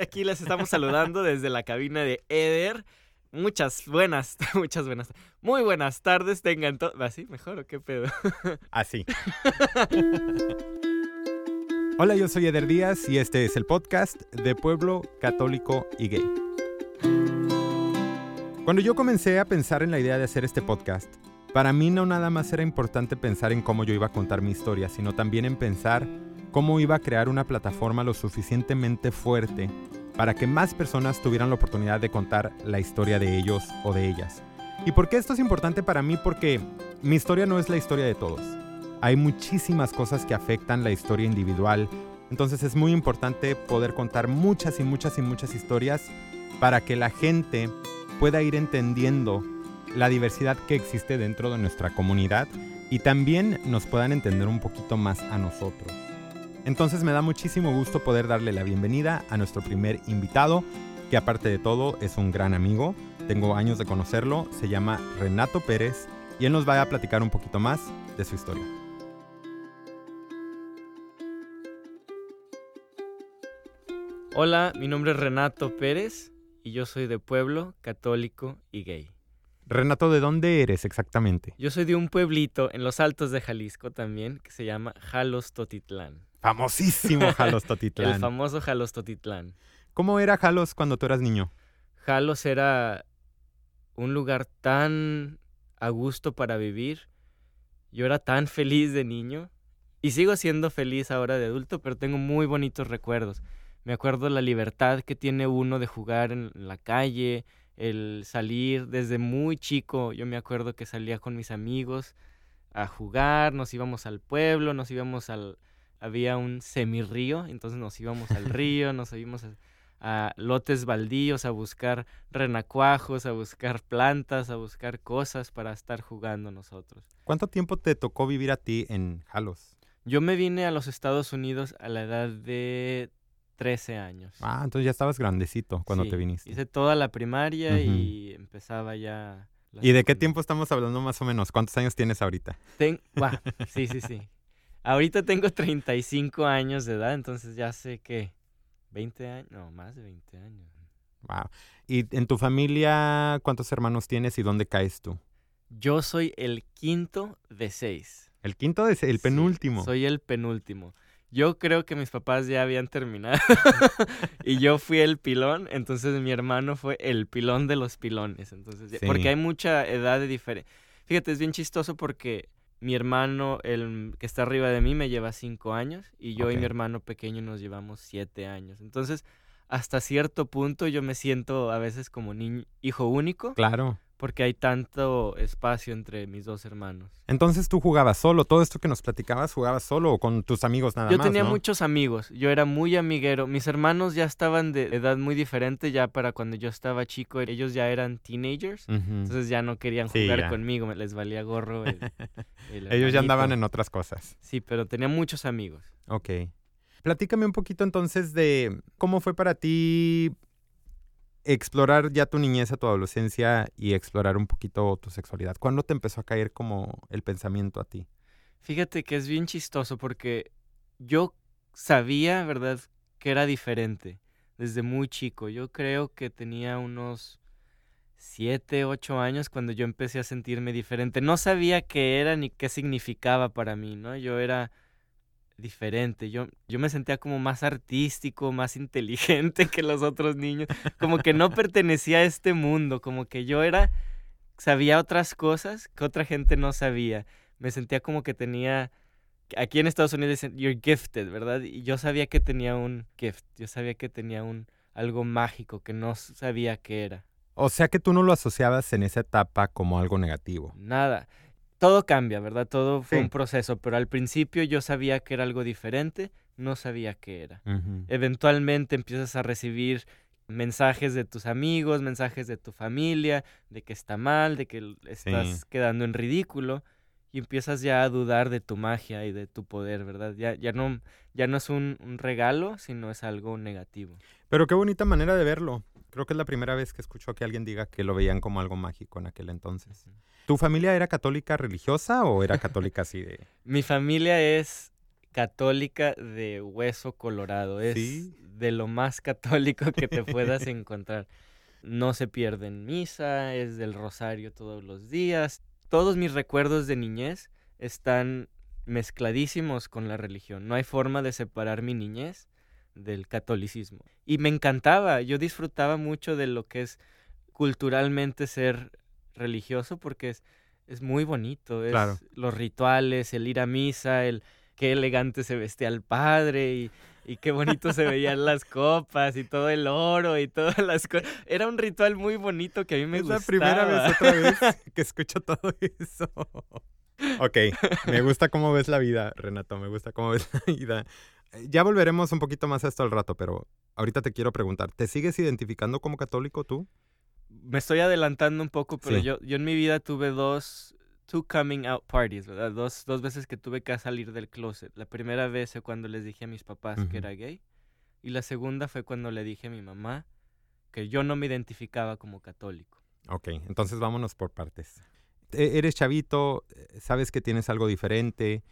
Aquí les estamos saludando desde la cabina de Eder. Muchas buenas, muchas buenas, muy buenas tardes tengan todos. ¿Así? ¿Mejor o qué pedo? Así. Hola, yo soy Eder Díaz y este es el podcast de Pueblo Católico y Gay. Cuando yo comencé a pensar en la idea de hacer este podcast, para mí no nada más era importante pensar en cómo yo iba a contar mi historia, sino también en pensar cómo iba a crear una plataforma lo suficientemente fuerte para que más personas tuvieran la oportunidad de contar la historia de ellos o de ellas. ¿Y por qué esto es importante para mí? Porque mi historia no es la historia de todos. Hay muchísimas cosas que afectan la historia individual, entonces es muy importante poder contar muchas y muchas y muchas historias para que la gente pueda ir entendiendo la diversidad que existe dentro de nuestra comunidad y también nos puedan entender un poquito más a nosotros. Entonces me da muchísimo gusto poder darle la bienvenida a nuestro primer invitado, que aparte de todo es un gran amigo, tengo años de conocerlo, se llama Renato Pérez y él nos va a platicar un poquito más de su historia. Hola, mi nombre es Renato Pérez y yo soy de pueblo católico y gay. Renato, ¿de dónde eres exactamente? Yo soy de un pueblito en los altos de Jalisco también que se llama Jalos Totitlán. Famosísimo Jalos Totitlán. El famoso Jalos Totitlán. ¿Cómo era Jalos cuando tú eras niño? Jalos era un lugar tan a gusto para vivir. Yo era tan feliz de niño y sigo siendo feliz ahora de adulto, pero tengo muy bonitos recuerdos. Me acuerdo la libertad que tiene uno de jugar en la calle, el salir desde muy chico. Yo me acuerdo que salía con mis amigos a jugar, nos íbamos al pueblo, nos íbamos al... Había un semirrío, entonces nos íbamos al río, nos íbamos a, a lotes baldíos a buscar renacuajos, a buscar plantas, a buscar cosas para estar jugando nosotros. ¿Cuánto tiempo te tocó vivir a ti en Jalos? Yo me vine a los Estados Unidos a la edad de 13 años. Ah, entonces ya estabas grandecito cuando Sí, te viniste. Hice toda la primaria y empezaba ya... ¿Y de qué tiempo estamos hablando más o menos? ¿Cuántos años tienes ahorita? Ten- sí, sí, sí. Ahorita tengo 35 años de edad, entonces ya sé que 20 años, no, más de 20 años. Wow. ¿Y en tu familia cuántos hermanos tienes y dónde caes tú? Yo soy el quinto de seis. El quinto es el Sí, penúltimo. soy el penúltimo. Yo creo que mis papás ya habían terminado y yo fui el pilón, entonces mi hermano fue el pilón de los pilones. Entonces, Sí. porque hay mucha edad de diferencia. Fíjate, es bien chistoso porque mi hermano, el que está arriba de mí, me lleva cinco años y yo y mi hermano pequeño nos llevamos siete años. Entonces, hasta cierto punto yo me siento a veces como niño, hijo único Claro. Porque hay tanto espacio entre mis dos hermanos. Entonces tú jugabas solo, todo esto que nos platicabas, jugabas solo o con tus amigos nada Yo más. tenía ¿no? muchos amigos, yo era muy amiguero. Mis hermanos ya estaban de edad muy diferente, ya para cuando yo estaba chico, ellos ya eran teenagers. Entonces ya no querían Sí, jugar ya. conmigo, me les valía gorro. el- el Ellos ya andaban en otras cosas. Sí, pero tenía muchos amigos. Ok. Platícame un poquito entonces de cómo fue para ti explorar ya tu niñez, tu adolescencia y explorar un poquito tu sexualidad. ¿Cuándo te empezó a caer como el pensamiento a ti? Fíjate que es bien chistoso porque yo sabía, ¿verdad?, que era diferente desde muy chico. Yo creo que tenía unos siete, ocho años cuando yo empecé a sentirme diferente. No sabía qué era ni qué significaba para mí, ¿no? Yo era diferente. Yo, yo me sentía como más artístico, más inteligente que los otros niños. Como que no pertenecía a este mundo, como que yo era, sabía otras cosas que otra gente no sabía me sentía como que tenía aquí en Estados Unidos dicen you're gifted, ¿verdad? Y yo sabía que tenía un gift, yo sabía que tenía un algo mágico que no sabía qué era. O sea que tú no lo asociabas en esa etapa como algo negativo. Nada. Todo cambia, ¿verdad? Todo fue Sí. un proceso, pero al principio yo sabía que era algo diferente, no sabía qué era. Eventualmente empiezas a recibir mensajes de tus amigos, mensajes de tu familia, de que está mal, de que estás Sí. quedando en ridículo y empiezas ya a dudar de tu magia y de tu poder, ¿verdad? Ya, ya, no, ya no es un, un regalo, sino es algo negativo. Pero qué bonita manera de verlo. Creo que es la primera vez que escucho que alguien diga que lo veían como algo mágico en aquel entonces. ¿Tu familia era católica religiosa o era católica así de...? Mi familia es católica de hueso colorado. Es de lo más católico que te puedas encontrar. No se pierde en misa, es del rosario todos los días. Todos mis recuerdos de niñez están mezcladísimos con la religión. No hay forma de separar mi niñez del catolicismo. Y me encantaba, yo disfrutaba mucho de lo que es culturalmente ser religioso porque es, es muy bonito. Es Los rituales, el ir a misa, el qué elegante se vestía el padre y, y qué bonito se veían las copas y todo el oro y todas las cosas. Era un ritual muy bonito que a mí me gustaba. Es la primera vez otra vez que escucho todo eso. Ok, me gusta cómo ves la vida, Renato, me gusta cómo ves la vida. Ya volveremos un poquito más a esto al rato, pero ahorita te quiero preguntar, ¿te sigues identificando como católico tú? Me estoy adelantando un poco, pero yo, yo en mi vida tuve dos, two coming out parties, ¿verdad? Dos, dos veces que tuve que salir del closet. La primera vez fue cuando les dije a mis papás que era gay. Y la segunda fue cuando le dije a mi mamá que yo no me identificaba como católico. Ok, entonces vámonos por partes. E, eres chavito, eh, sabes que tienes algo diferente,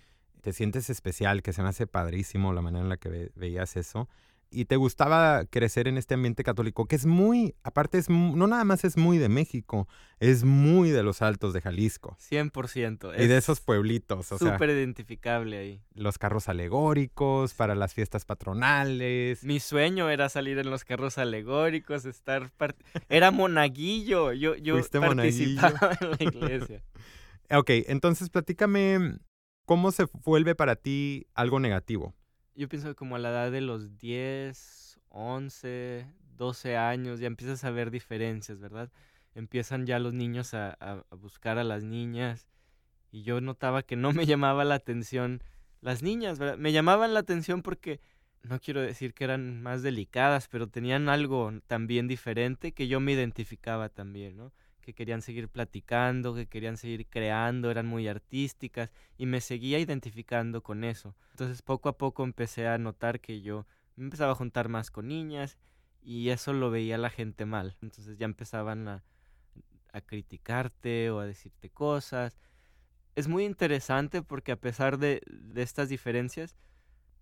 te sientes especial, que se me hace padrísimo la manera en la que veías eso y te gustaba crecer en este ambiente católico, que es muy, aparte es, no nada más es muy de México, es muy de los altos de Jalisco. 100%. Y de esos pueblitos, o Súper identificable ahí. Los carros alegóricos para las fiestas patronales. Mi sueño era salir en los carros alegóricos, estar... Era monaguillo, yo, yo participaba en la iglesia. ok, entonces platícame cómo se vuelve para ti algo negativo yo pienso que como a la edad de los 10, 11, 12 años ya empiezas a ver diferencias, ¿verdad? Empiezan ya los niños a, buscar a las niñas y yo notaba que no me llamaba la atención las niñas, ¿verdad? Me llamaban la atención porque no quiero decir que eran más delicadas, pero tenían algo también diferente que yo me identificaba también, ¿no? Que querían seguir platicando, que querían seguir creando, eran muy artísticas y me seguía identificando con eso. Entonces poco a poco empecé a notar que yo me empezaba a juntar más con niñas y eso lo veía la gente mal. Entonces ya empezaban a, criticarte o a decirte cosas. Es muy interesante porque a pesar de, de estas diferencias,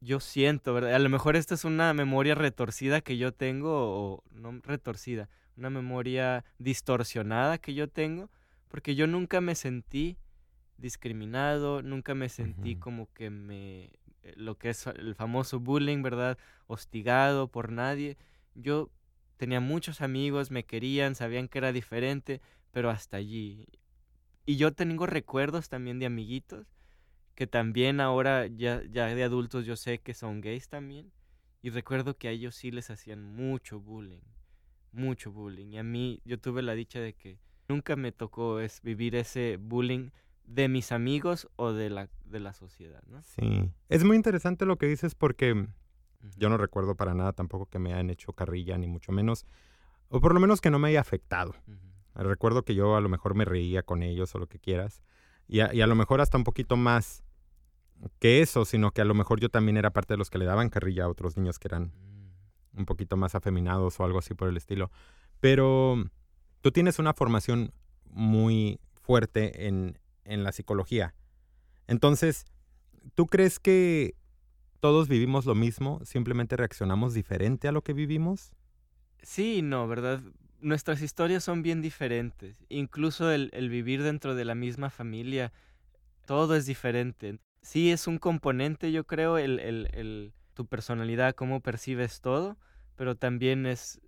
yo siento, ¿verdad? A lo mejor esta es una memoria retorcida que yo tengo, o no retorcida, una memoria distorsionada que yo tengo, porque yo nunca me sentí discriminado, nunca me sentí como que me, eh, lo que es el famoso bullying, ¿verdad? Hostigado por nadie. Yo tenía muchos amigos, me querían, sabían que era diferente, pero hasta allí. Y yo tengo recuerdos también de amiguitos, que también ahora ya, ya de adultos yo sé que son gays también. Y recuerdo que a ellos sí les hacían mucho bullying mucho bullying. Y a mí, yo tuve la dicha de que nunca me tocó es vivir ese bullying de mis amigos o de la, de la sociedad, ¿no? Sí. Es muy interesante lo que dices porque yo no recuerdo para nada tampoco que me hayan hecho carrilla, ni mucho menos, o por lo menos que no me haya afectado. Recuerdo que yo a lo mejor me reía con ellos o lo que quieras, y a, y a lo mejor hasta un poquito más que eso, sino que a lo mejor yo también era parte de los que le daban carrilla a otros niños que eran un poquito más afeminados o algo así por el estilo. Pero tú tienes una formación muy fuerte en, en la psicología. Entonces, ¿tú crees que todos vivimos lo mismo? ¿Simplemente reaccionamos diferente a lo que vivimos? Sí, no, ¿verdad? Nuestras historias son bien diferentes. Incluso el, vivir dentro de la misma familia, todo es diferente. Sí es un componente, yo creo, el, el tu personalidad, cómo percibes todo, pero también es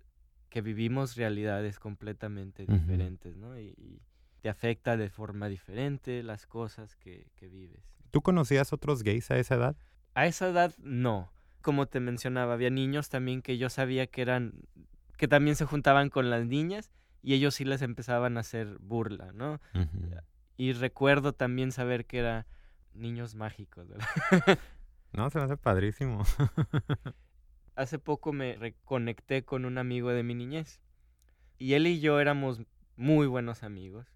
que vivimos realidades completamente diferentes, ¿no? Y, te afecta de forma diferente las cosas que, que vives. ¿Tú conocías otros gays a esa edad? A esa edad no. Como te mencionaba, había niños también que yo sabía que eran, que también se juntaban con las niñas y ellos sí les empezaban a hacer burla, ¿no? Y recuerdo también saber que eran niños mágicos, ¿verdad? no, se me hace padrísimo. hace poco me reconecté con un amigo de mi niñez. Y él y yo éramos muy buenos amigos.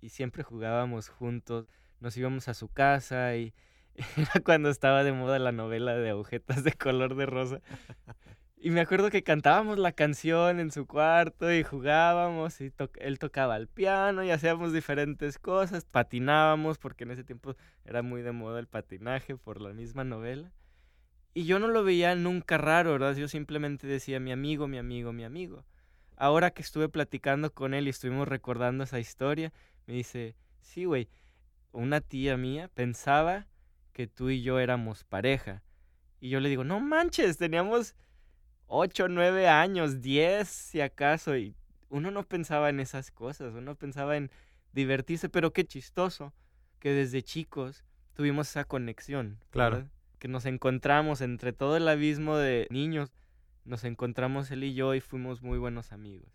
Y siempre jugábamos juntos. Nos íbamos a su casa y era cuando estaba de moda la novela de agujetas de color de rosa. Y me acuerdo que cantábamos la canción en su cuarto y jugábamos y él tocaba el piano y hacíamos diferentes cosas, patinábamos porque en ese tiempo era muy de moda el patinaje por la misma novela. Y yo no lo veía nunca raro, ¿verdad? Yo simplemente decía mi amigo, mi amigo, mi amigo. Ahora que estuve platicando con él y estuvimos recordando esa historia, me dice, sí, güey, una tía mía pensaba que tú y yo éramos pareja. Y yo le digo, no manches, teníamos 8, 9 años, 10 si acaso, y uno no pensaba en esas cosas, uno pensaba en divertirse, pero qué chistoso que desde chicos tuvimos esa conexión. Claro. Que nos encontramos entre todo el abismo de niños, nos encontramos él y yo y fuimos muy buenos amigos.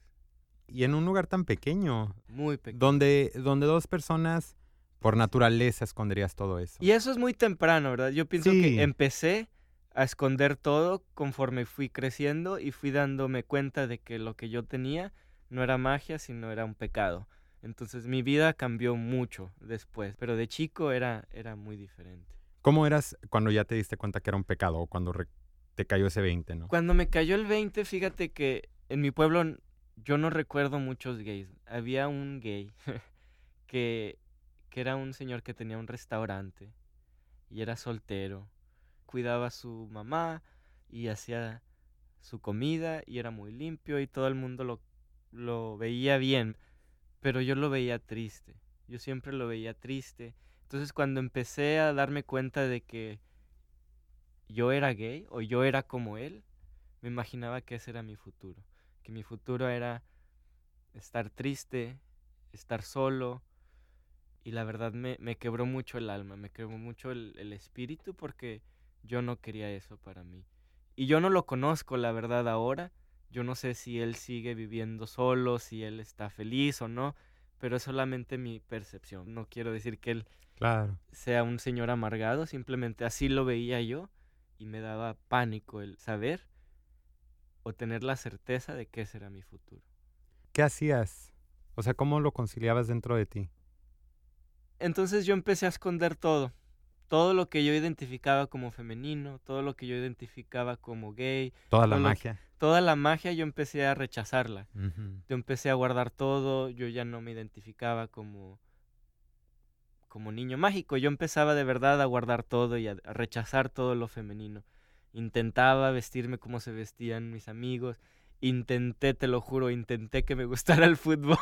Y en un lugar tan pequeño. Muy pequeño. Donde, donde dos personas por naturaleza esconderías todo eso. Y eso es muy temprano, ¿verdad? Yo pienso que empecé a esconder todo conforme fui creciendo y fui dándome cuenta de que lo que yo tenía no era magia, sino era un pecado. Entonces mi vida cambió mucho después, pero de chico era, era muy diferente. ¿Cómo eras cuando ya te diste cuenta que era un pecado o cuando te cayó ese 20, no? Cuando me cayó el 20, fíjate que en mi pueblo yo no recuerdo muchos gays. Había un gay que, que era un señor que tenía un restaurante y era soltero. Cuidaba a su mamá y hacía su comida y era muy limpio y todo el mundo lo, lo veía bien pero yo lo veía triste. Yo siempre lo veía triste. Entonces cuando empecé a darme cuenta de que yo era gay o yo era como él, me imaginaba que ese era mi futuro. Que mi futuro era estar triste, estar solo. Y la verdad me, me quebró mucho el alma, me quebró mucho el, el espíritu porque yo no quería eso para mí. Y yo no lo conozco, la verdad, ahora yo no sé si él sigue viviendo solo, si él está feliz o no, pero es solamente mi percepción. No quiero decir que él claro. sea un señor amargado, simplemente así lo veía yo y me daba pánico el saber o tener la certeza de que ese era mi futuro. ¿Qué hacías? O sea, ¿cómo lo conciliabas dentro de ti? Entonces yo empecé a esconder todo. Todo lo que yo identificaba como femenino, todo lo que yo identificaba como gay. Toda la magia toda la magia yo empecé a rechazarla. Yo empecé a guardar todo, yo ya no me identificaba como como niño mágico, yo empezaba de verdad a guardar todo y a, rechazar todo lo femenino. Intentaba vestirme como se vestían mis amigos, intenté, te lo juro, intenté que me gustara el fútbol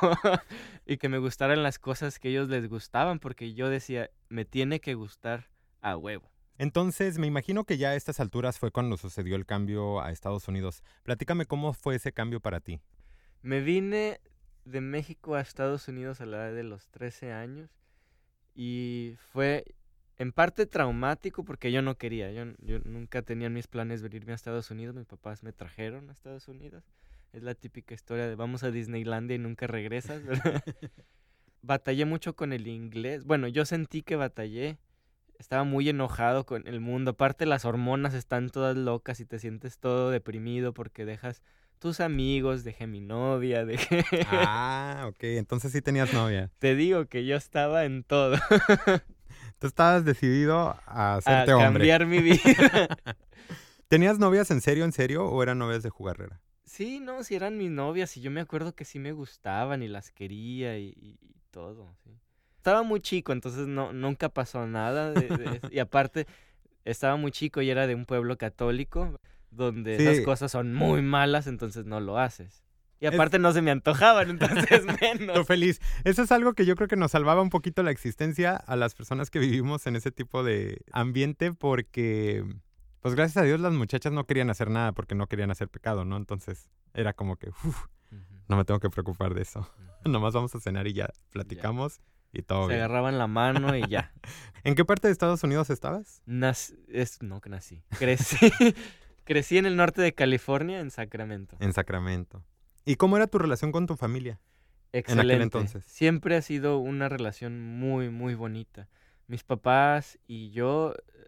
y que me gustaran las cosas que ellos les gustaban, porque yo decía, me tiene que gustar a huevo. Entonces, me imagino que ya a estas alturas fue cuando sucedió el cambio a Estados Unidos. Platícame cómo fue ese cambio para ti. Me vine de México a Estados Unidos a la edad de los 13 años y fue en parte traumático porque yo no quería, yo, nunca tenía en mis planes venirme a Estados Unidos, mis papás me trajeron a Estados Unidos. Es la típica historia de vamos a Disneylandia y nunca regresas, batallé mucho con el inglés. Bueno, yo sentí que batallé estaba muy enojado con el mundo. Aparte las hormonas están todas locas y te sientes todo deprimido porque dejas tus amigos, dejé mi novia, dejé... Ah, ok, entonces sí tenías novia. Te digo que yo estaba en todo. Tú estabas decidido a hacerte a hombre. cambiar mi vida. ¿Tenías novias en serio, en serio, o eran novias de jugarrera? Sí, no, sí eran mis novias y yo me acuerdo que sí me gustaban y las quería y, y todo, sí estaba muy chico, entonces no, nunca pasó nada. y aparte, estaba muy chico y era de un pueblo católico, donde esas cosas son muy malas, entonces no lo haces. Y aparte no se me antojaban, entonces menos. Estoy feliz. Eso es algo que yo creo que nos salvaba un poquito la existencia a las personas que vivimos en ese tipo de ambiente porque, pues gracias a Dios las muchachas no querían hacer nada porque no querían hacer pecado, ¿no? Entonces era como que, uff, no me tengo que preocupar de eso. Nomás vamos a cenar y ya platicamos. Y todo Se agarraban la mano y ya. ¿En qué parte de Estados Unidos estabas? es, no, que nací. Crecí, crecí en el norte de California, en Sacramento. En Sacramento. ¿Y cómo era tu relación con tu familia? Excelente. En aquel entonces. Siempre ha sido una relación muy, muy bonita. Mis papás y yo eh,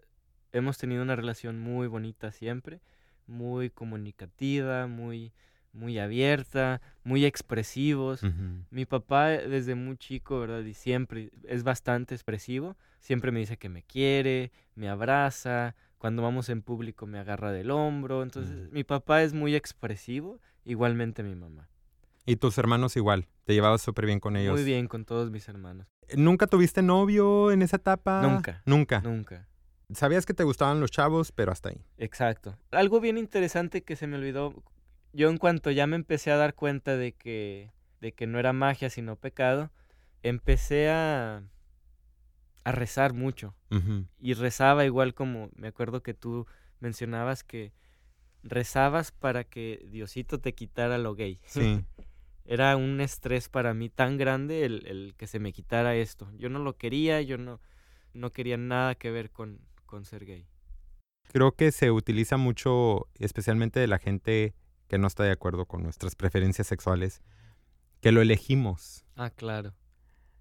hemos tenido una relación muy bonita siempre, muy comunicativa, muy muy abierta, muy expresivos. Mi papá desde muy chico, ¿verdad? Y siempre es bastante expresivo. Siempre me dice que me quiere, me abraza. Cuando vamos en público me agarra del hombro. Entonces, mi papá es muy expresivo, igualmente mi mamá. ¿Y tus hermanos igual? ¿Te llevabas súper bien con ellos? Muy bien con todos mis hermanos. ¿Nunca tuviste novio en esa etapa? Nunca. Nunca. Nunca. Sabías que te gustaban los chavos, pero hasta ahí. Exacto. Algo bien interesante que se me olvidó, yo en cuanto ya me empecé a dar cuenta de que, de que no era magia sino pecado, empecé a, a rezar mucho. Y rezaba igual como, me acuerdo que tú mencionabas que rezabas para que Diosito te quitara lo gay. Sí. Era un estrés para mí tan grande el, el, que se me quitara esto. Yo no lo quería, yo no, no quería nada que ver con, con ser gay. Creo que se utiliza mucho, especialmente de la gente que no está de acuerdo con nuestras preferencias sexuales, que lo elegimos. Ah, claro.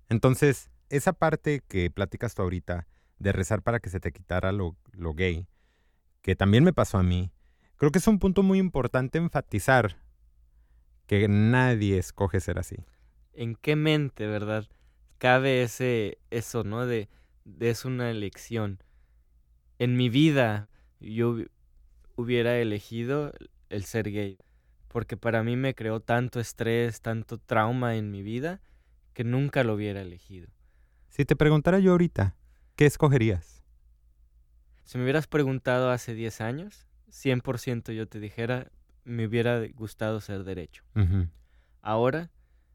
Entonces, esa parte que platicas tú ahorita de rezar para que se te quitara lo, lo gay, que también me pasó a mí, creo que es un punto muy importante enfatizar que nadie escoge ser así. ¿En qué mente, verdad? Cabe ese, eso, ¿no? De, de es una elección. En mi vida yo hubiera elegido el ser gay, porque para mí me creó tanto estrés, tanto trauma en mi vida, que nunca lo hubiera elegido. Si te preguntara yo ahorita, ¿qué escogerías? Si me hubieras preguntado hace 10 años, 100% yo te dijera, me hubiera gustado ser derecho. Ahora,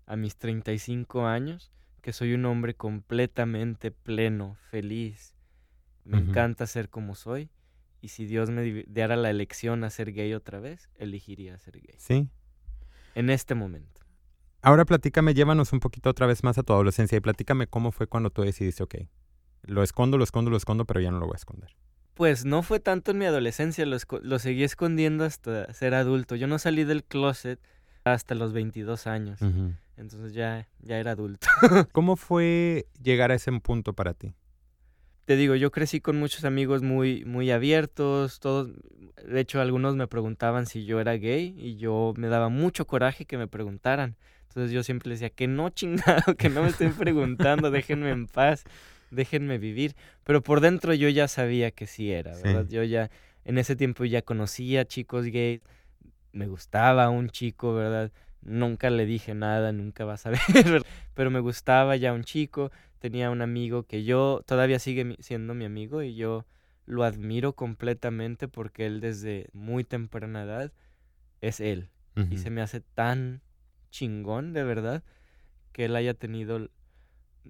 a mis 35 años, que soy un hombre completamente pleno, feliz, me encanta ser como soy, y si Dios me diera la elección a ser gay otra vez, elegiría ser gay. Sí. En este momento. Ahora platícame, llévanos un poquito otra vez más a tu adolescencia y platícame cómo fue cuando tú decidiste, ok, lo escondo, lo escondo, lo escondo, pero ya no lo voy a esconder. Pues no fue tanto en mi adolescencia, lo, lo, seguí escondiendo hasta ser adulto. Yo no salí del closet hasta los 22 años. Entonces ya, ya era adulto. ¿Cómo fue llegar a ese punto para ti? Te digo, yo crecí con muchos amigos muy, muy abiertos, todos, de hecho algunos me preguntaban si yo era gay y yo me daba mucho coraje que me preguntaran. Entonces yo siempre les decía que no chingado, que no me estén preguntando, déjenme en paz déjenme vivir. Pero por dentro yo ya sabía que sí era, ¿verdad? Yo ya, en ese tiempo ya conocía chicos gays, me gustaba un chico, ¿verdad? Nunca le dije nada, nunca vas a ver, pero me gustaba ya un chico, tenía un amigo que yo todavía sigue siendo mi amigo y yo lo admiro completamente porque él desde muy temprana edad es él. Y se me hace tan chingón, de verdad, que él haya tenido...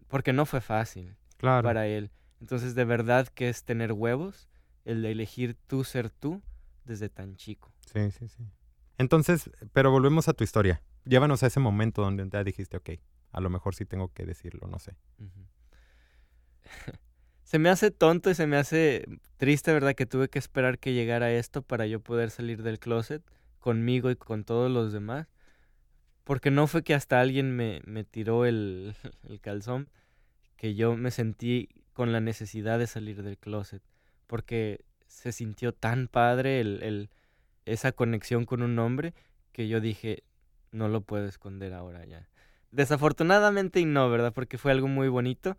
Porque no fue fácil para él. Entonces, de verdad que es tener huevos, el de elegir tú ser tú desde tan chico. Sí, sí, sí. Entonces, pero volvemos a tu historia. Llévanos a ese momento donde ya dijiste, ok, a lo mejor sí tengo que decirlo, no sé. se me hace tonto y se me hace triste, ¿verdad? Que tuve que esperar que llegara esto para yo poder salir del closet conmigo y con todos los demás. Porque no fue que hasta alguien me, me tiró el, el calzón que yo me sentí con la necesidad de salir del closet, porque se sintió tan padre el, esa conexión con un hombre que yo dije, no lo puedo esconder ahora ya. Desafortunadamente y no, ¿verdad? Porque fue algo muy bonito,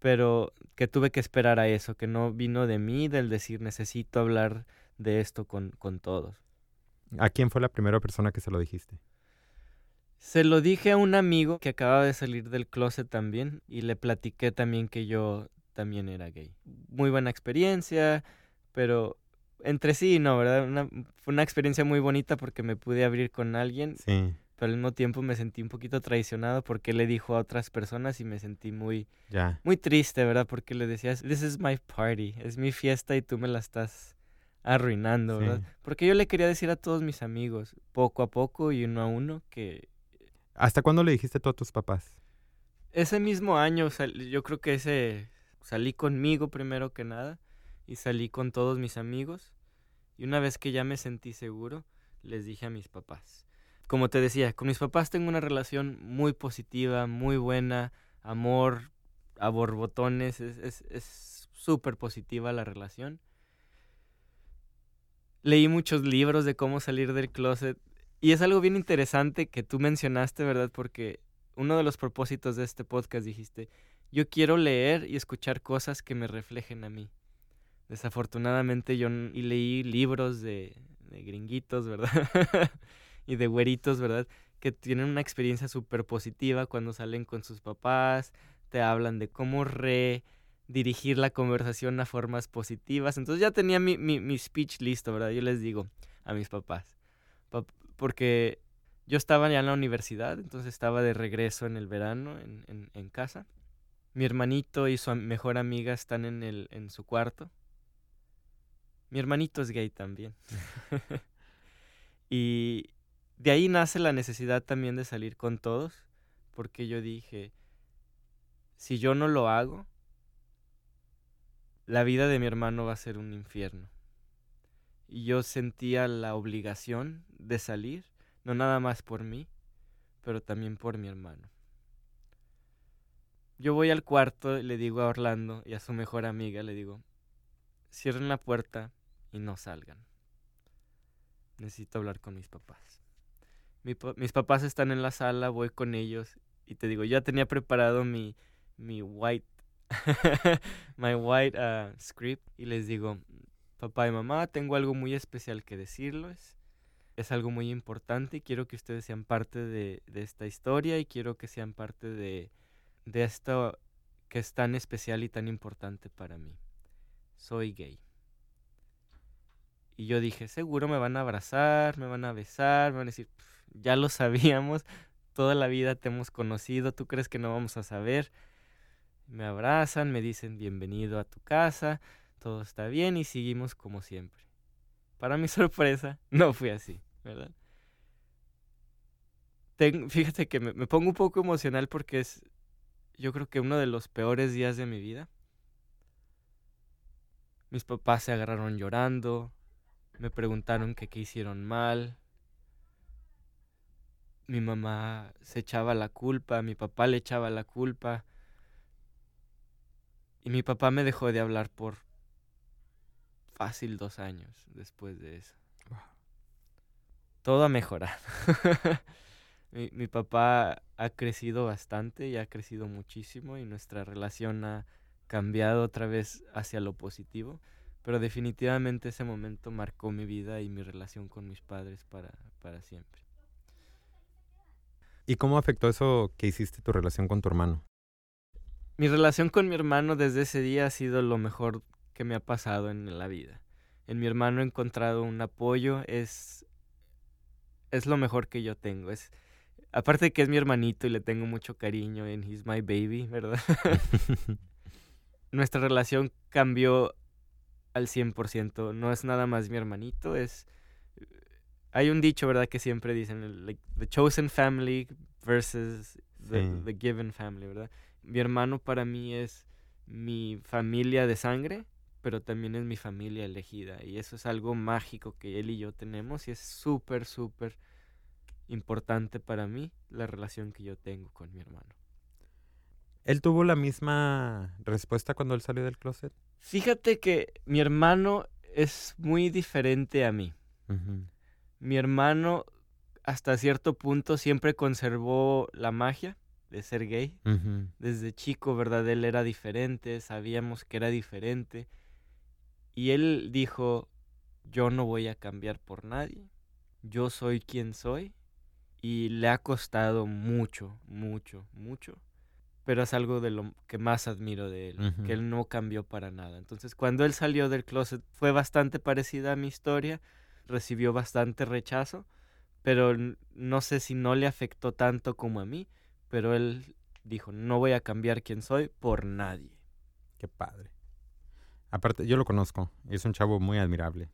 pero que tuve que esperar a eso, que no vino de mí, del decir necesito hablar de esto con, con todos. ¿A quién fue la primera persona que se lo dijiste? Se lo dije a un amigo que acababa de salir del closet también y le platiqué también que yo también era gay. Muy buena experiencia, pero entre sí no, ¿verdad? fue una experiencia muy bonita porque me pude abrir con alguien. Sí. Pero al mismo tiempo me sentí un poquito traicionado porque le dijo a otras personas y me sentí muy, ya. muy triste, ¿verdad? Porque le decías, this is my party, es mi fiesta y tú me la estás arruinando, ¿verdad? Porque yo le quería decir a todos mis amigos, poco a poco y uno a uno, que ¿Hasta cuándo le dijiste tú a tus papás? Ese mismo año, yo creo que ese salí conmigo primero que nada y salí con todos mis amigos y una vez que ya me sentí seguro, les dije a mis papás. Como te decía, con mis papás tengo una relación muy positiva, muy buena, amor a borbotones, es súper positiva la relación. Leí muchos libros de cómo salir del closet y es algo bien interesante que tú mencionaste, ¿verdad? Porque uno de los propósitos de este podcast dijiste, yo quiero leer y escuchar cosas que me reflejen a mí. Desafortunadamente yo y leí libros de, de gringuitos, ¿verdad? y de güeritos, ¿verdad? Que tienen una experiencia súper positiva cuando salen con sus papás, te hablan de cómo re dirigir la conversación a formas positivas. Entonces ya tenía mi, mi, speech listo, ¿verdad? Yo les digo a mis papás, porque yo estaba ya en la universidad, entonces estaba de regreso en el verano en, en, casa. Mi hermanito y su mejor amiga están en, el, en su cuarto. Mi hermanito es gay también. y de ahí nace la necesidad también de salir con todos, porque yo dije, si yo no lo hago, la vida de mi hermano va a ser un infierno. Y yo sentía la obligación de salir, no nada más por mí, pero también por mi hermano. Yo voy al cuarto le digo a Orlando y a su mejor amiga, le digo, cierren la puerta y no salgan. Necesito hablar con mis papás. mis papás están en la sala, voy con ellos y te digo, ya tenía preparado mi, mi white my white uh, script y les digo, papá y mamá, tengo algo muy especial que decirles. Es algo muy importante y quiero que ustedes sean parte de, esta historia y quiero que sean parte de, de esto que es tan especial y tan importante para mí. Soy gay. Y yo dije, seguro me van a abrazar, me van a besar, me van a decir, ya lo sabíamos, toda la vida te hemos conocido, ¿tú crees que no vamos a saber? me abrazan, me dicen bienvenido a tu casa, todo está bien y seguimos como siempre. Para mi sorpresa, no fue así, ¿verdad? fíjate que me, me, pongo un poco emocional porque es, yo creo que uno de los peores días de mi vida. Mis papás se agarraron llorando, me preguntaron que qué hicieron mal. Mi mamá se echaba la culpa, mi papá le echaba la culpa. Y mi papá me dejó de hablar por fácil dos años después de eso. Todo ha mejorado. mi, mi, papá ha crecido bastante y ha crecido muchísimo y nuestra relación ha cambiado otra vez hacia lo positivo. Pero definitivamente ese momento marcó mi vida y mi relación con mis padres para, para siempre. ¿Y cómo afectó eso que hiciste tu relación con tu hermano? Mi relación con mi hermano desde ese día ha sido lo mejor que me ha pasado en la vida. En mi hermano he encontrado un apoyo, es, es lo mejor que yo tengo. Es, aparte de que es mi hermanito y le tengo mucho cariño en He's My Baby, ¿verdad? Nuestra relación cambió al 100%. No es nada más mi hermanito, es... Hay un dicho, ¿verdad? Que siempre dicen, the chosen family versus the given family, ¿verdad? mi hermano para mí es mi familia de sangre, pero también es mi familia elegida. Y eso es algo mágico que él y yo tenemos y es súper, súper importante para mí la relación que yo tengo con mi hermano. ¿Él tuvo la misma respuesta cuando él salió del closet? Fíjate que mi hermano es muy diferente a mí. Mi hermano hasta cierto punto siempre conservó la magia de ser gay. Desde chico, ¿verdad? Él era diferente, sabíamos que era diferente. Y él dijo, yo no voy a cambiar por nadie, yo soy quien soy. Y le ha costado mucho, mucho, mucho. Pero es algo de lo que más admiro de él, que él no cambió para nada. Entonces, cuando él salió del closet, fue bastante parecida a mi historia, recibió bastante rechazo, pero no sé si no le afectó tanto como a mí, pero él dijo, no voy a cambiar quién soy por nadie. Qué padre. Aparte, yo lo conozco, es un chavo muy admirable.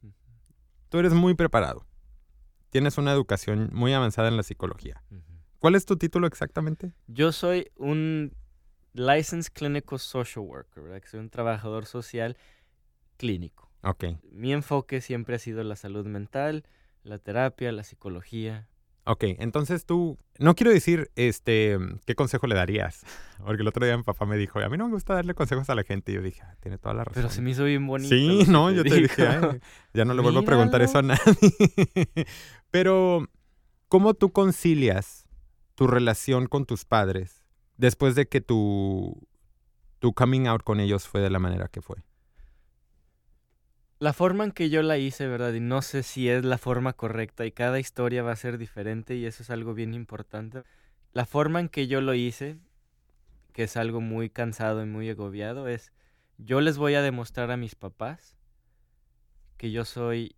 Tú eres muy preparado. Tienes una educación muy avanzada en la psicología. ¿Cuál es tu título exactamente? Yo soy un Licensed Clinical Social Worker, ¿verdad? soy un trabajador social clínico. Ok. Mi enfoque siempre ha sido la salud mental, la terapia, la psicología, Ok, entonces tú, no quiero decir, este, ¿qué consejo le darías? Porque el otro día mi papá me dijo, a mí no me gusta darle consejos a la gente. Y yo dije, ah, tiene toda la razón. Pero se me hizo bien bonito. Sí, no, yo te dije, ya no le vuelvo a preguntar eso a nadie. Pero, ¿cómo tú concilias tu relación con tus padres después de que tu, tu coming out con ellos fue de la manera que fue? La forma en que yo la hice, ¿verdad? Y no sé si es la forma correcta y cada historia va a ser diferente y eso es algo bien importante. La forma en que yo lo hice, que es algo muy cansado y muy agobiado, es yo les voy a demostrar a mis papás que yo soy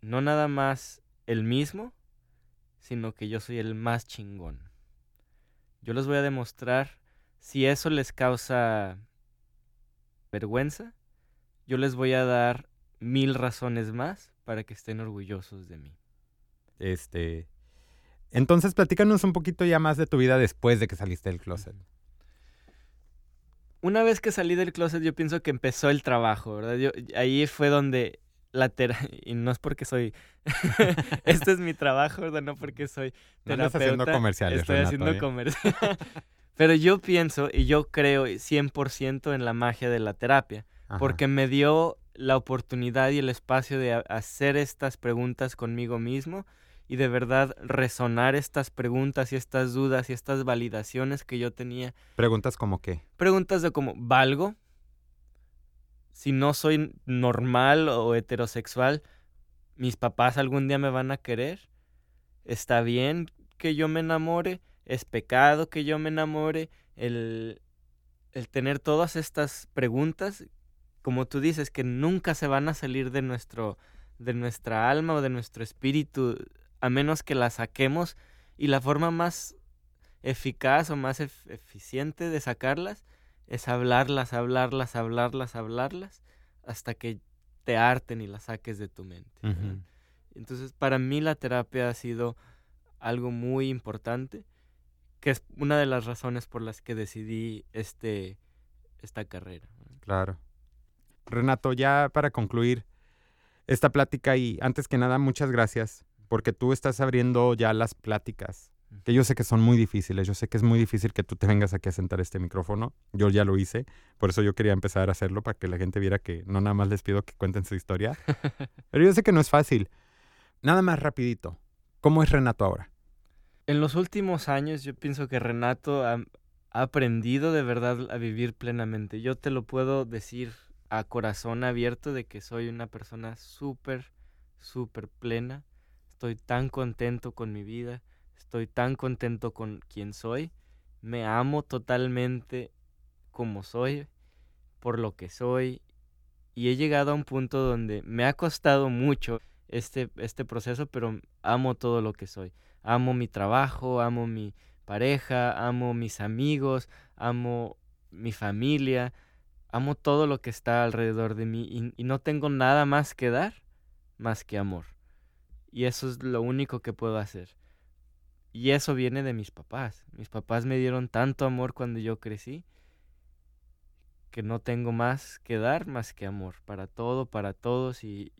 no nada más el mismo, sino que yo soy el más chingón. Yo les voy a demostrar si eso les causa vergüenza, yo les voy a dar mil razones más para que estén orgullosos de mí. Este, entonces platícanos un poquito ya más de tu vida después de que saliste del closet. Una vez que salí del closet, yo pienso que empezó el trabajo, ¿verdad? Yo, ahí fue donde la y no es porque soy, este es mi trabajo, ¿verdad? No porque soy terapeuta. No haciendo comerciales, Estoy Renato, haciendo ¿eh? comercial. Pero yo pienso y yo creo 100% en la magia de la terapia, Ajá. porque me dio la oportunidad y el espacio de hacer estas preguntas conmigo mismo y de verdad resonar estas preguntas y estas dudas y estas validaciones que yo tenía Preguntas como qué. preguntas de como, ¿valgo? Si no soy normal o heterosexual, ¿mis papás algún día me van a querer? ¿Está bien que yo me enamore? ¿Es pecado que yo me enamore? El, el tener todas estas preguntas, como tú dices, que nunca se van a salir de, nuestro, de nuestra alma o de nuestro espíritu, a menos que las saquemos. Y la forma más eficaz o más ef- eficiente de sacarlas es hablarlas, hablarlas, hablarlas, hablarlas, hasta que te harten y las saques de tu mente. Entonces, para mí la terapia ha sido algo muy importante, que es una de las razones por las que decidí este, esta carrera. Claro. Renato, ya para concluir esta plática y antes que nada, muchas gracias porque tú estás abriendo ya las pláticas, que yo sé que son muy difíciles, yo sé que es muy difícil que tú te vengas aquí a sentar este micrófono, yo ya lo hice, por eso yo quería empezar a hacerlo para que la gente viera que no nada más les pido que cuenten su historia, pero yo sé que no es fácil. Nada más rapidito, ¿cómo es Renato ahora? En los últimos años yo pienso que Renato ha, ha aprendido de verdad a vivir plenamente. Yo te lo puedo decir a corazón abierto de que soy una persona súper, súper plena. Estoy tan contento con mi vida. Estoy tan contento con quien soy. Me amo totalmente como soy, por lo que soy. Y he llegado a un punto donde me ha costado mucho este, este proceso, pero amo todo lo que soy amo mi trabajo, amo mi pareja, amo mis amigos, amo mi familia, amo todo lo que está alrededor de mí y, y no tengo nada más que dar más que amor. Y eso es lo único que puedo hacer. Y eso viene de mis papás. Mis papás me dieron tanto amor cuando yo crecí que no tengo más que dar más que amor para todo, para todos y,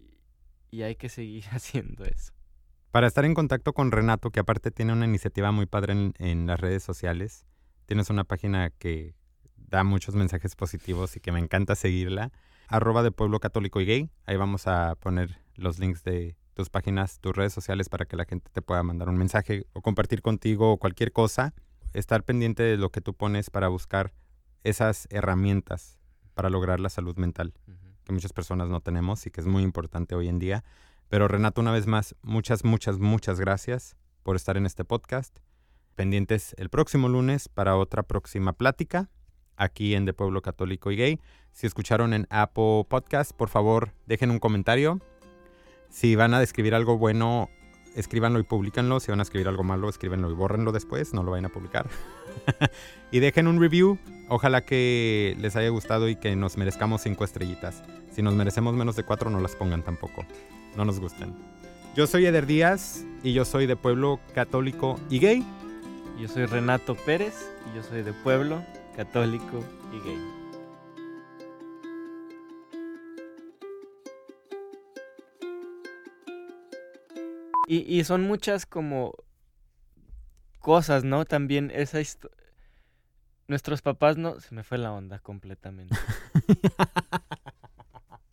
y hay que seguir haciendo eso. Para estar en contacto con Renato, que aparte tiene una iniciativa muy padre en, en las redes sociales, tienes una página que da muchos mensajes positivos y que me encanta seguirla, arroba de Pueblo Católico y Gay. Ahí vamos a poner los links de tus páginas, tus redes sociales para que la gente te pueda mandar un mensaje o compartir contigo o cualquier cosa. Estar pendiente de lo que tú pones para buscar esas herramientas para lograr la salud mental Ujú. que muchas personas no tenemos y que es muy importante hoy en día. Pero Renato, una vez más, muchas, muchas, muchas gracias por estar en este podcast. Pendientes el próximo lunes para otra próxima plática aquí en De Pueblo Católico y Gay. Si escucharon en Apple Podcast, por favor, dejen un comentario. Si van a describir algo bueno, escríbanlo y publicanlo. Si van a escribir algo malo, escríbenlo y bórrenlo después, no lo vayan a publicar. y dejen un review. Ojalá que les haya gustado y que nos merezcamos cinco estrellitas. Si nos merecemos menos de cuatro, no las pongan tampoco. No nos gusten. Yo soy Eder Díaz y yo soy de Pueblo Católico y Gay. Yo soy Renato Pérez y yo soy de pueblo, católico y gay. Y, y son muchas como cosas, ¿no? También esa histo- Nuestros papás no... Se me fue la onda completamente.